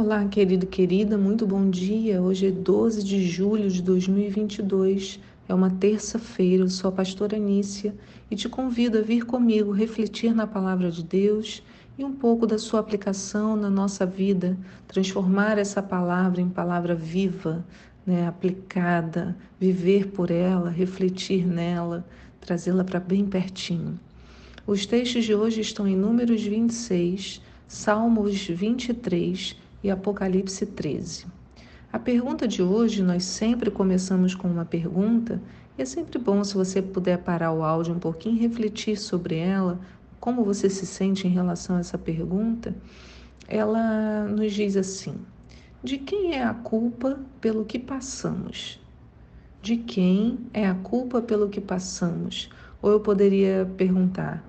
Olá, querido e querida, muito bom dia. Hoje é 12 de julho de 2022, é uma terça-feira. Eu sou a pastora Anícia e te convido a vir comigo refletir na palavra de Deus e um pouco da sua aplicação na nossa vida, transformar essa palavra em palavra viva, né, aplicada, viver por ela, refletir nela, trazê-la para bem pertinho. Os textos de hoje estão em Números 26, Salmos 23 e Apocalipse 13. A pergunta de hoje, nós sempre começamos com uma pergunta, e é sempre bom se você puder parar o áudio um pouquinho e refletir sobre ela, como você se sente em relação a essa pergunta. Ela nos diz assim: De quem é a culpa pelo que passamos? De quem é a culpa pelo que passamos? Ou eu poderia perguntar: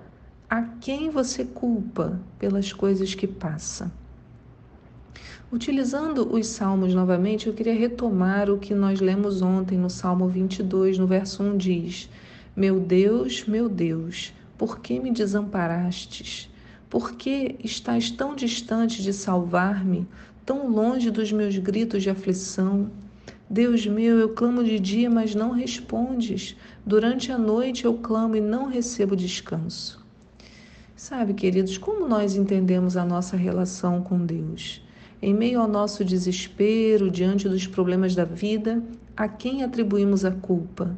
a quem você culpa pelas coisas que passa? Utilizando os salmos novamente, eu queria retomar o que nós lemos ontem no Salmo 22, no verso 1 diz: Meu Deus, meu Deus, por que me desamparastes? Por que estás tão distante de salvar-me, tão longe dos meus gritos de aflição? Deus meu, eu clamo de dia, mas não respondes. Durante a noite eu clamo e não recebo descanso. Sabe, queridos, como nós entendemos a nossa relação com Deus? Em meio ao nosso desespero, diante dos problemas da vida, a quem atribuímos a culpa?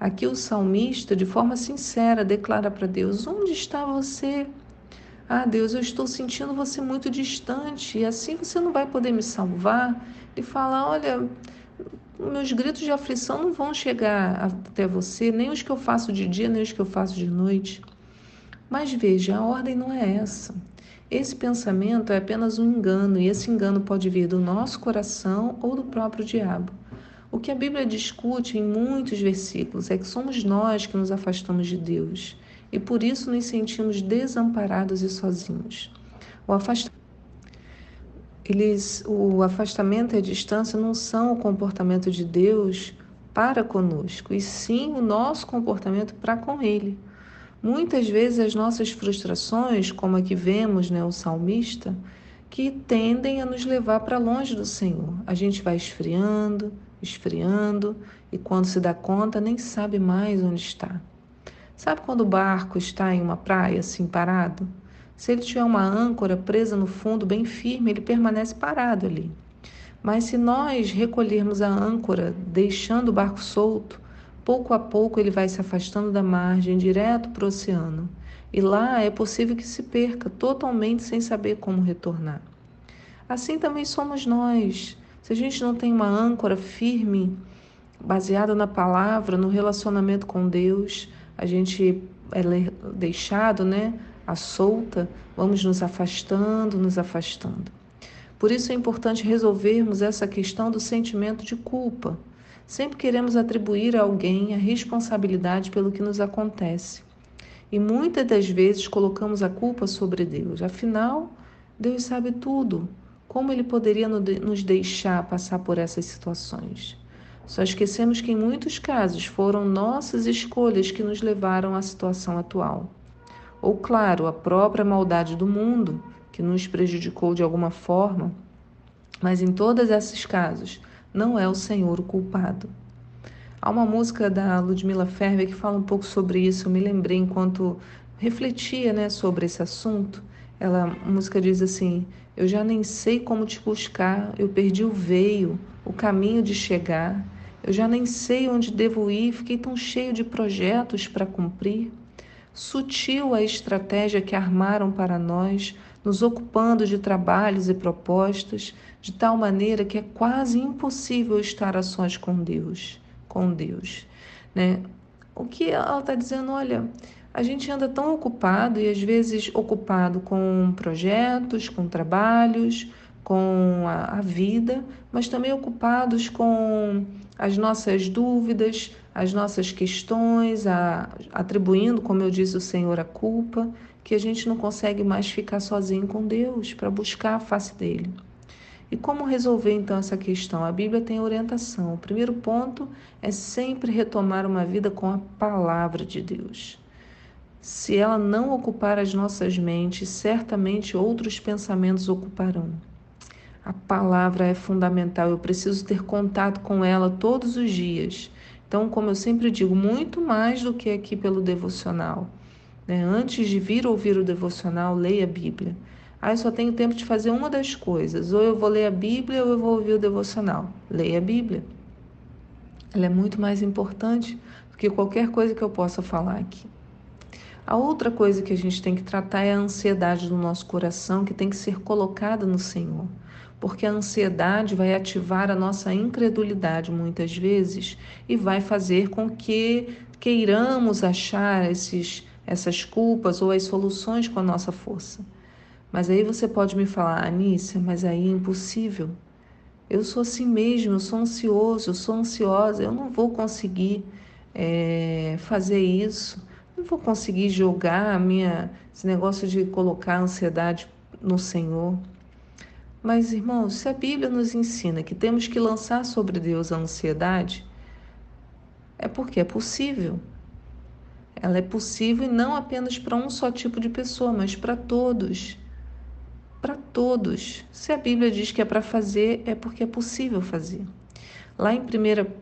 Aqui o salmista, de forma sincera, declara para Deus: Onde está você? Ah, Deus, eu estou sentindo você muito distante e assim você não vai poder me salvar. Ele fala: Olha, meus gritos de aflição não vão chegar até você, nem os que eu faço de dia, nem os que eu faço de noite. Mas veja, a ordem não é essa. Esse pensamento é apenas um engano, e esse engano pode vir do nosso coração ou do próprio diabo. O que a Bíblia discute em muitos versículos é que somos nós que nos afastamos de Deus e por isso nos sentimos desamparados e sozinhos. O afastamento eles, o afastamento e a distância não são o comportamento de Deus para conosco, e sim o nosso comportamento para com Ele. Muitas vezes as nossas frustrações, como aqui vemos né, o salmista, que tendem a nos levar para longe do Senhor. A gente vai esfriando, esfriando, e quando se dá conta, nem sabe mais onde está. Sabe quando o barco está em uma praia assim parado? Se ele tiver uma âncora presa no fundo bem firme, ele permanece parado ali. Mas se nós recolhermos a âncora, deixando o barco solto, pouco a pouco ele vai se afastando da margem, direto para o oceano. E lá é possível que se perca totalmente sem saber como retornar. Assim também somos nós. Se a gente não tem uma âncora firme, baseada na palavra, no relacionamento com Deus, a gente é deixado, né, à solta, vamos nos afastando, nos afastando. Por isso é importante resolvermos essa questão do sentimento de culpa. Sempre queremos atribuir a alguém a responsabilidade pelo que nos acontece. E muitas das vezes colocamos a culpa sobre Deus. Afinal, Deus sabe tudo. Como ele poderia nos deixar passar por essas situações? Só esquecemos que em muitos casos foram nossas escolhas que nos levaram à situação atual. Ou, claro, a própria maldade do mundo, que nos prejudicou de alguma forma. Mas em todos esses casos, não é o Senhor o culpado. Há uma música da Ludmila Ferber que fala um pouco sobre isso. Eu me lembrei enquanto refletia né, sobre esse assunto. Ela, a música diz assim: Eu já nem sei como te buscar, eu perdi o veio, o caminho de chegar. Eu já nem sei onde devo ir, fiquei tão cheio de projetos para cumprir. Sutil a estratégia que armaram para nós, nos ocupando de trabalhos e propostas, de tal maneira que é quase impossível estar a sós com Deus, com Deus, né? O que ela está dizendo, olha, a gente anda tão ocupado e às vezes ocupado com projetos, com trabalhos, com a, a vida, mas também ocupados com as nossas dúvidas, as nossas questões, a, atribuindo, como eu disse, o Senhor a culpa, que a gente não consegue mais ficar sozinho com Deus para buscar a face dele. E como resolver então essa questão? A Bíblia tem orientação. O primeiro ponto é sempre retomar uma vida com a palavra de Deus. Se ela não ocupar as nossas mentes, certamente outros pensamentos ocuparão. A palavra é fundamental, eu preciso ter contato com ela todos os dias. Então, como eu sempre digo, muito mais do que aqui pelo devocional. Né? Antes de vir ouvir o devocional, leia a Bíblia. Ah, só tenho tempo de fazer uma das coisas. Ou eu vou ler a Bíblia ou eu vou ouvir o devocional. Leia a Bíblia. Ela é muito mais importante do que qualquer coisa que eu possa falar aqui. A outra coisa que a gente tem que tratar é a ansiedade do nosso coração, que tem que ser colocada no Senhor. Porque a ansiedade vai ativar a nossa incredulidade muitas vezes e vai fazer com que queiramos achar esses, essas culpas ou as soluções com a nossa força. Mas aí você pode me falar, Anícia, mas aí é impossível. Eu sou assim mesmo, eu sou ansioso, eu sou ansiosa, eu não vou conseguir é, fazer isso, não vou conseguir jogar a minha, esse negócio de colocar a ansiedade no Senhor. Mas, irmãos, se a Bíblia nos ensina que temos que lançar sobre Deus a ansiedade, é porque é possível. Ela é possível e não apenas para um só tipo de pessoa, mas para todos para todos. Se a Bíblia diz que é para fazer, é porque é possível fazer. Lá em 1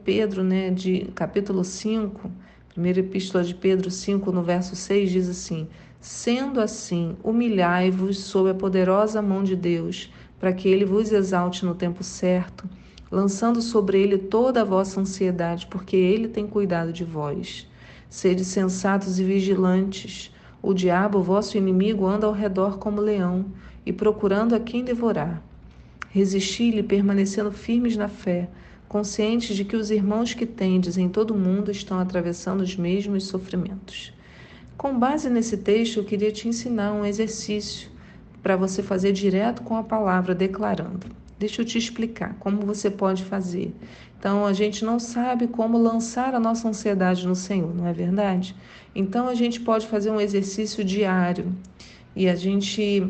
Pedro, né, de capítulo 5, primeira epístola de Pedro 5, no verso 6, diz assim: Sendo assim, humilhai-vos sob a poderosa mão de Deus, para que ele vos exalte no tempo certo, lançando sobre ele toda a vossa ansiedade, porque ele tem cuidado de vós. Sede sensatos e vigilantes. O diabo, vosso inimigo, anda ao redor como leão e procurando a quem devorar. Resisti-lhe, permanecendo firmes na fé, conscientes de que os irmãos que tendes em todo o mundo estão atravessando os mesmos sofrimentos. Com base nesse texto, eu queria te ensinar um exercício para você fazer direto com a palavra, declarando. Deixa eu te explicar como você pode fazer. Então, a gente não sabe como lançar a nossa ansiedade no Senhor, não é verdade? Então, a gente pode fazer um exercício diário e a gente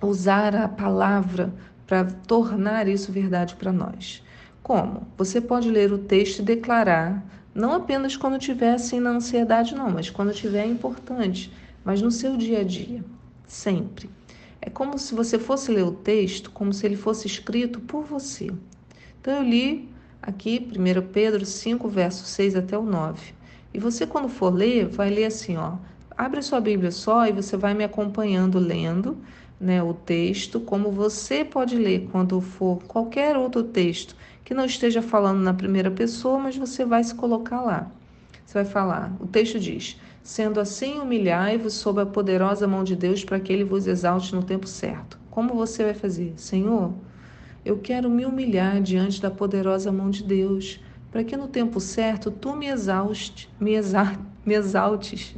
usar a palavra para tornar isso verdade para nós. Como? Você pode ler o texto e declarar, não apenas quando estiver assim na ansiedade, não, mas quando estiver importante, mas no seu dia a dia, sempre. É como se você fosse ler o texto, como se ele fosse escrito por você. Então eu li aqui 1 Pedro 5, verso 6 até o 9. E você, quando for ler, vai ler assim, ó. Abre a sua Bíblia só e você vai me acompanhando lendo né, o texto, como você pode ler quando for qualquer outro texto que não esteja falando na primeira pessoa, mas você vai se colocar lá. Você vai falar, o texto diz: Sendo assim, humilhai-vos sob a poderosa mão de Deus para que ele vos exalte no tempo certo. Como você vai fazer? Senhor, eu quero me humilhar diante da poderosa mão de Deus, para que no tempo certo tu me exauste, me, exa me exaltes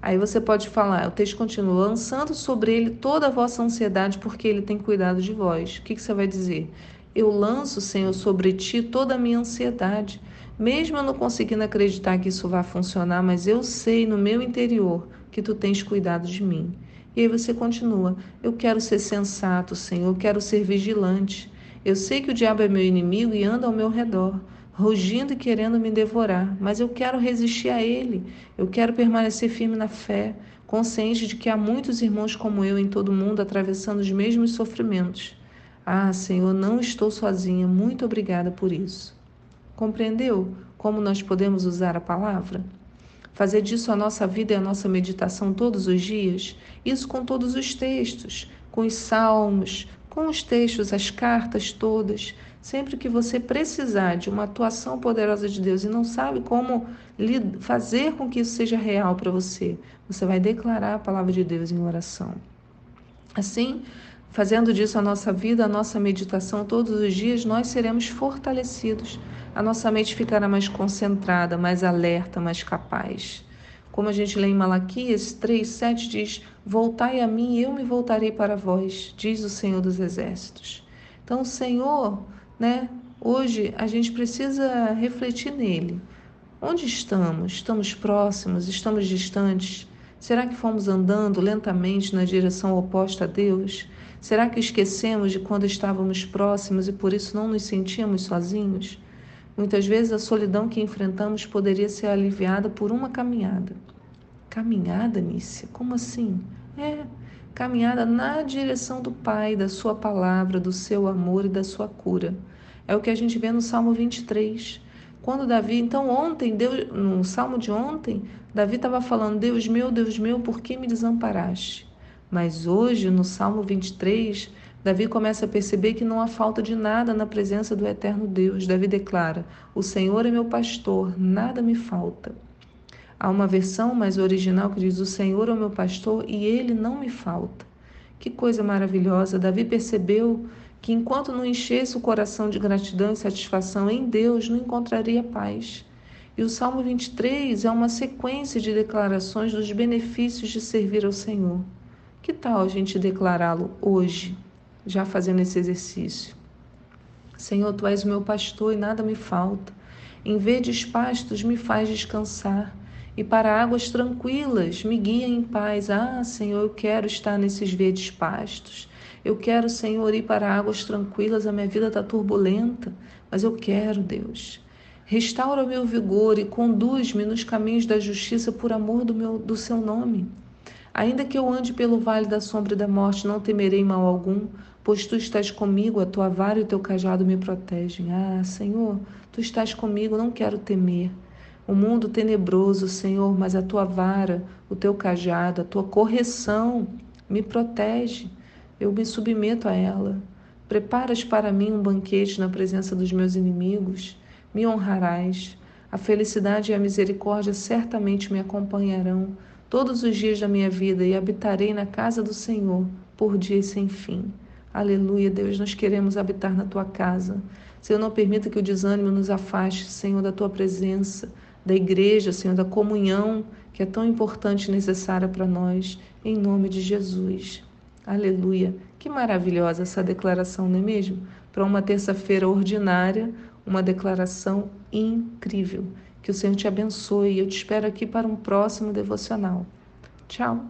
Aí você pode falar, o texto continua, lançando sobre ele toda a vossa ansiedade, porque ele tem cuidado de vós. O que, que você vai dizer? Eu lanço, Senhor, sobre ti toda a minha ansiedade. Mesmo eu não conseguindo acreditar que isso vai funcionar, mas eu sei no meu interior que tu tens cuidado de mim. E aí você continua: Eu quero ser sensato, Senhor, eu quero ser vigilante. Eu sei que o diabo é meu inimigo e anda ao meu redor rugindo e querendo me devorar, mas eu quero resistir a ele. Eu quero permanecer firme na fé, consciente de que há muitos irmãos como eu em todo o mundo atravessando os mesmos sofrimentos. Ah, Senhor, não estou sozinha. Muito obrigada por isso. Compreendeu como nós podemos usar a palavra? Fazer disso a nossa vida e a nossa meditação todos os dias? Isso com todos os textos, com os salmos, com os textos, as cartas todas. Sempre que você precisar de uma atuação poderosa de Deus e não sabe como fazer com que isso seja real para você, você vai declarar a palavra de Deus em oração. Assim, fazendo disso a nossa vida, a nossa meditação todos os dias, nós seremos fortalecidos. A nossa mente ficará mais concentrada, mais alerta, mais capaz. Como a gente lê em Malaquias 3,7 diz: Voltai a mim e eu me voltarei para vós, diz o Senhor dos Exércitos. Então, o Senhor né? Hoje a gente precisa refletir nele. Onde estamos? Estamos próximos? Estamos distantes? Será que fomos andando lentamente na direção oposta a Deus? Será que esquecemos de quando estávamos próximos e por isso não nos sentíamos sozinhos? Muitas vezes a solidão que enfrentamos poderia ser aliviada por uma caminhada. Caminhada, Nícia? Como assim? É, caminhada na direção do Pai, da Sua palavra, do seu amor e da sua cura. É o que a gente vê no Salmo 23. Quando Davi, então ontem, Deus, no Salmo de ontem, Davi estava falando: Deus meu, Deus meu, por que me desamparaste? Mas hoje, no Salmo 23, Davi começa a perceber que não há falta de nada na presença do eterno Deus. Davi declara: O Senhor é meu pastor, nada me falta. Há uma versão mais original que diz: O Senhor é o meu pastor e ele não me falta. Que coisa maravilhosa! Davi percebeu que enquanto não enchesse o coração de gratidão e satisfação em Deus, não encontraria paz. E o Salmo 23 é uma sequência de declarações dos benefícios de servir ao Senhor. Que tal a gente declará-lo hoje? já fazendo esse exercício. Senhor, tu és o meu pastor e nada me falta. Em verdes pastos me faz descansar e para águas tranquilas me guia em paz. Ah, Senhor, eu quero estar nesses verdes pastos. Eu quero, Senhor, ir para águas tranquilas. A minha vida está turbulenta, mas eu quero, Deus. Restaura o meu vigor e conduz-me nos caminhos da justiça por amor do, meu, do seu nome. Ainda que eu ande pelo vale da sombra da morte, não temerei mal algum, pois tu estás comigo, a tua vara e o teu cajado me protegem. Ah, Senhor, tu estás comigo, não quero temer. O mundo tenebroso, Senhor, mas a tua vara, o teu cajado, a tua correção me protege. Eu me submeto a ela. Preparas para mim um banquete na presença dos meus inimigos. Me honrarás. A felicidade e a misericórdia certamente me acompanharão todos os dias da minha vida e habitarei na casa do Senhor por dias sem fim. Aleluia, Deus, nós queremos habitar na tua casa. Senhor, não permita que o desânimo nos afaste, Senhor, da tua presença, da igreja, Senhor, da comunhão que é tão importante e necessária para nós, em nome de Jesus. Aleluia. Que maravilhosa essa declaração, não é mesmo? Para uma terça-feira ordinária, uma declaração incrível. Que o Senhor te abençoe. Eu te espero aqui para um próximo devocional. Tchau.